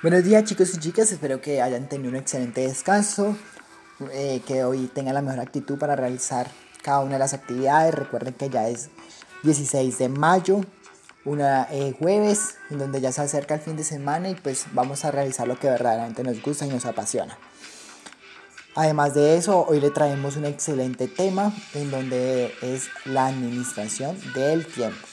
Buenos días chicos y chicas, espero que hayan tenido un excelente descanso, eh, que hoy tengan la mejor actitud para realizar cada una de las actividades. Recuerden que ya es 16 de mayo, una eh, jueves, en donde ya se acerca el fin de semana y pues vamos a realizar lo que verdaderamente nos gusta y nos apasiona. Además de eso, hoy le traemos un excelente tema en donde es la administración del tiempo.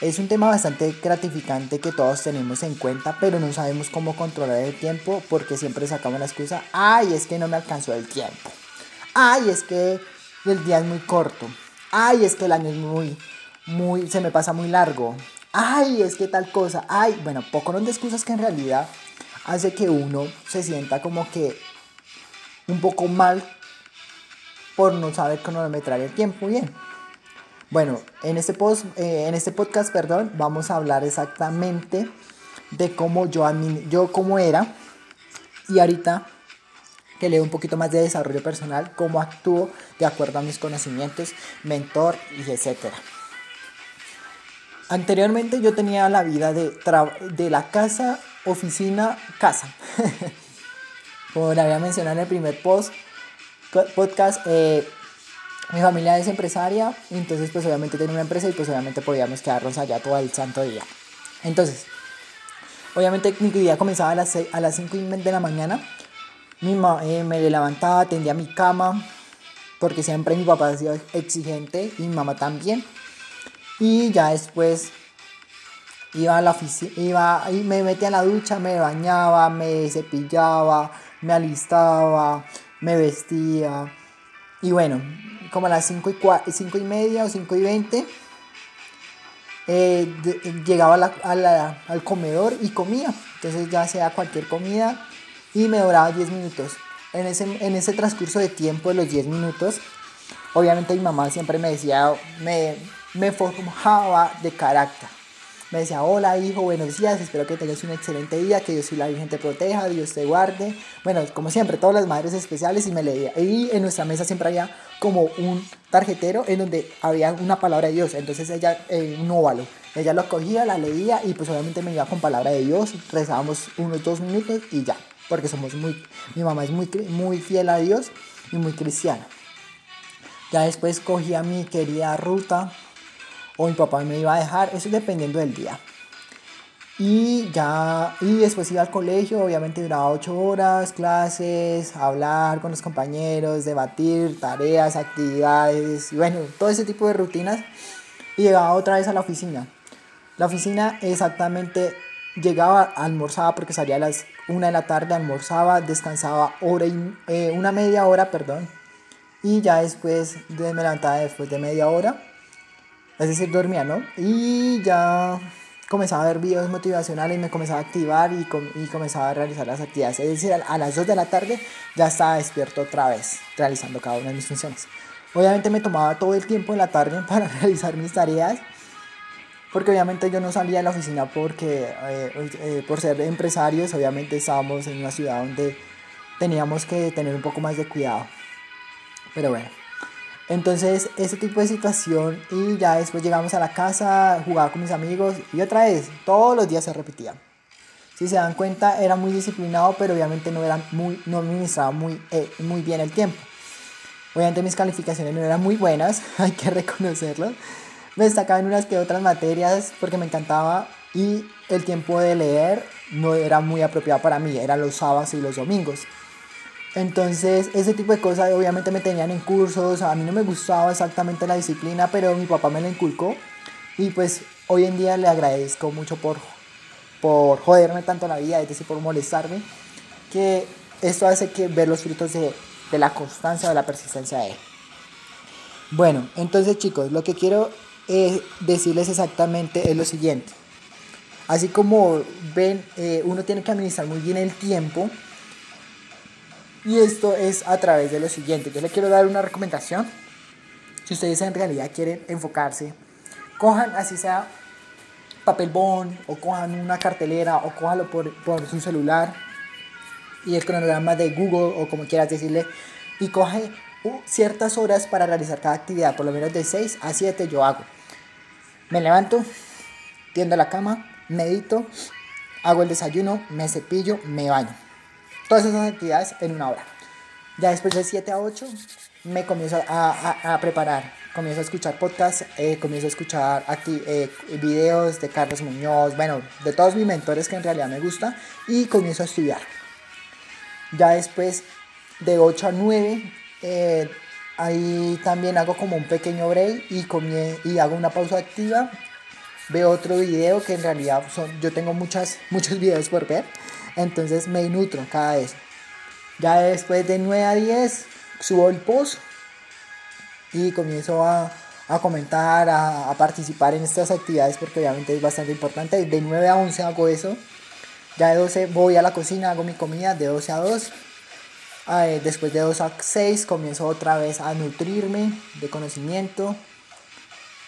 Es un tema bastante gratificante que todos tenemos en cuenta, pero no sabemos cómo controlar el tiempo porque siempre sacamos la excusa, ay, es que no me alcanzó el tiempo. Ay, es que el día es muy corto. Ay, es que el año es muy, muy, se me pasa muy largo. Ay, es que tal cosa. Ay, bueno, poco no de excusas que en realidad hace que uno se sienta como que un poco mal por no saber cronometrar el tiempo bien. Bueno, en este, eh, en este podcast, perdón, vamos a hablar exactamente de cómo yo, yo cómo era y ahorita que leo un poquito más de desarrollo personal, cómo actúo de acuerdo a mis conocimientos, mentor y etcétera. Anteriormente yo tenía la vida de, de la casa, oficina, casa. Como le había mencionado en el primer post, podcast, eh, mi familia es empresaria, entonces pues obviamente tiene una empresa y pues obviamente podíamos quedarnos allá todo el santo día. Entonces, obviamente mi día comenzaba a las, a las 5 de la mañana. Mi eh, me levantaba, tendía mi cama, porque siempre mi papá ha sido exigente y mi mamá también. Y ya después iba a la oficina, iba y me metía en la ducha, me bañaba, me cepillaba, me alistaba, me vestía. Y bueno, como a las 5 y, 5 y media o 5 y 20, eh, llegaba al comedor y comía. Entonces ya sea cualquier comida y me duraba 10 minutos. En ese, en ese transcurso de tiempo de los 10 minutos, obviamente mi mamá siempre me decía, me, me de carácter. Me decía, hola hijo, buenos días, espero que tengas un excelente día, que Dios y la Virgen te proteja, Dios te guarde. Bueno, como siempre, todas las madres especiales y me leía. Y en nuestra mesa siempre había como un tarjetero en donde había una palabra de Dios. Entonces ella, un óvalo. Ella lo cogía, la leía y pues obviamente me iba con palabra de Dios. Rezábamos unos dos minutos y ya. Porque somos muy, mi mamá es muy, muy fiel a Dios y muy cristiana. Ya después cogía mi querida ruta o mi papá me iba a dejar, eso dependiendo del día. Y ya, y después iba al colegio, obviamente duraba ocho horas, clases, hablar con los compañeros, debatir, tareas, actividades, y bueno, todo ese tipo de rutinas. Y llegaba otra vez a la oficina. La oficina exactamente llegaba, almorzaba porque salía a las una de la tarde, almorzaba, descansaba hora eh, una media hora, perdón. Y ya después de, me levantaba después de media hora es decir, dormía, ¿no? Y ya comenzaba a ver videos motivacionales y me comenzaba a activar y, y comenzaba a realizar las actividades. Es decir, a, las 2 de la tarde ya estaba despierto otra vez, realizando cada una de mis funciones. Obviamente me tomaba todo el tiempo en la tarde para realizar mis tareas, porque obviamente yo no salía de la oficina porque eh, eh, por ser empresarios, obviamente estábamos en una ciudad donde teníamos que tener un poco más de cuidado. Pero bueno. Entonces, ese tipo de situación y ya después llegamos a la casa, jugaba con mis amigos y otra vez, todos los días se repetía. Si se dan cuenta, era muy disciplinado, pero obviamente no, era muy, no administraba muy, eh, muy bien el tiempo. Obviamente mis calificaciones no eran muy buenas, hay que reconocerlo. Me destacaba en unas que otras materias porque me encantaba y el tiempo de leer no era muy apropiado para mí, eran los sábados y los domingos. Entonces, ese tipo de cosas obviamente me tenían en cursos, a mí no me gustaba exactamente la disciplina, pero mi papá me la inculcó y pues hoy en día le agradezco mucho por, por joderme tanto la vida, es decir, por molestarme, que esto hace que ver los frutos de, de la constancia, de la persistencia de él. Bueno, entonces chicos, lo que quiero eh, decirles exactamente es lo siguiente. Así como ven, eh, uno tiene que administrar muy bien el tiempo, y esto es a través de lo siguiente. Yo le quiero dar una recomendación. Si ustedes en realidad quieren enfocarse, cojan así sea papel bond o cojan una cartelera o cójalo por, por su celular y el cronograma de Google o como quieras decirle y coge ciertas horas para realizar cada actividad, por lo menos de 6 a 7 yo hago. Me levanto, tiendo la cama, medito, hago el desayuno, me cepillo, me baño. Todas esas actividades en una hora. Ya después de 7 a 8 me comienzo a, preparar. Comienzo a escuchar podcasts, eh, comienzo a escuchar eh, videos de Carlos Muñoz, bueno, de todos mis mentores que en realidad me gusta y comienzo a estudiar. Ya después de 8 a 9, eh, ahí también hago como un pequeño break y, y hago una pausa activa. Veo otro video que en realidad son, yo tengo muchas, muchos videos por ver, entonces me nutro cada vez. Ya después de 9 a 10 subo el post y comienzo a, comentar, a, participar en estas actividades porque obviamente es bastante importante. De 9 a 11 hago eso. Ya de 12 voy a la cocina, hago mi comida de 12 a 2. Eh, después de 2 a 6 comienzo otra vez a nutrirme de conocimiento.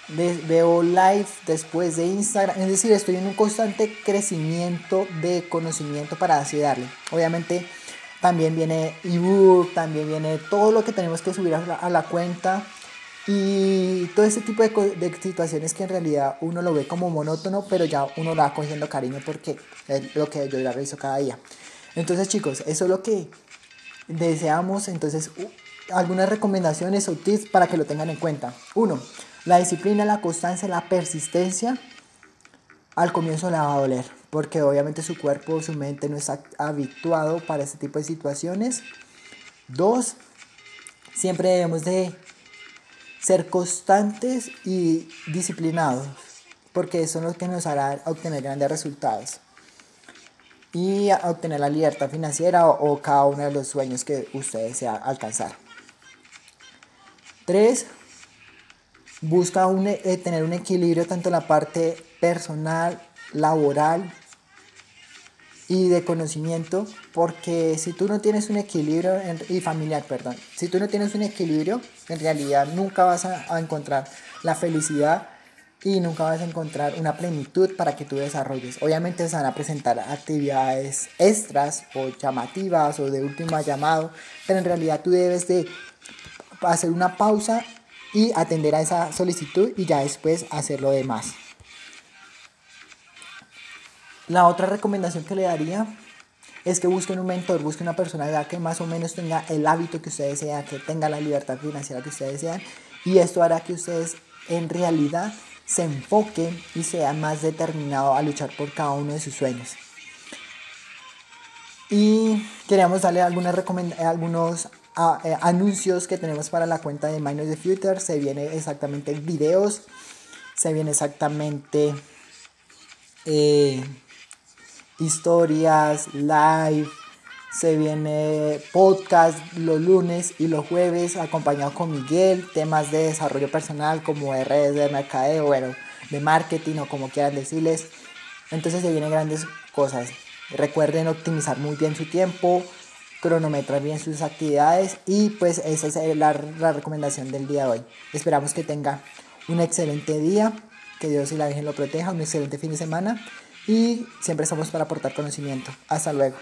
Veo live después de Instagram. Es decir, estoy en un constante crecimiento de conocimiento para así darle. Obviamente también viene ebook, también viene todo lo que tenemos que subir a la, cuenta y todo ese tipo de, de, situaciones que en realidad uno lo ve como monótono, pero ya uno lo va cogiendo cariño porque es lo que yo realizo cada día. Entonces chicos, eso es lo que deseamos. Entonces, algunas recomendaciones o tips para que lo tengan en cuenta. Uno, la disciplina, la constancia, la persistencia al comienzo le va a doler porque obviamente su cuerpo, su mente no está habituado para este tipo de situaciones. Dos, siempre debemos de ser constantes y disciplinados, porque eso es lo que nos hará obtener grandes resultados y obtener la libertad financiera o, cada uno de los sueños que usted desea alcanzar. Tres, busca eh, tener un equilibrio tanto en la parte personal, laboral y de conocimiento, porque si tú no tienes un equilibrio, y familiar, perdón, si tú no tienes un equilibrio, en realidad nunca vas a, encontrar la felicidad y nunca vas a encontrar una plenitud para que tú desarrolles. Obviamente se van a presentar actividades extras o llamativas o de último llamado, pero en realidad tú debes de hacer una pausa y atender a esa solicitud y ya después hacer lo demás. La otra recomendación que le daría es que busquen un mentor, busquen una persona que más o menos tenga el hábito que ustedes desean, que tenga la libertad financiera que ustedes desean. Y esto hará que ustedes en realidad se enfoquen y sean más determinados a luchar por cada uno de sus sueños. Y queríamos darle algunas algunos eh, anuncios que tenemos para la cuenta de Miners the Future. Se viene exactamente videos, se viene exactamente... Eh, historias, live, se viene podcast los lunes y los jueves acompañado con Miguel, temas de desarrollo personal como de redes de mercadeo, bueno, de marketing o como quieran decirles. Entonces se vienen grandes cosas. Recuerden optimizar muy bien su tiempo, cronometrar bien sus actividades y pues esa es la, la recomendación del día de hoy. Esperamos que tenga un excelente día, que Dios y la Virgen lo proteja, un excelente fin de semana y siempre estamos para aportar conocimiento. Hasta luego.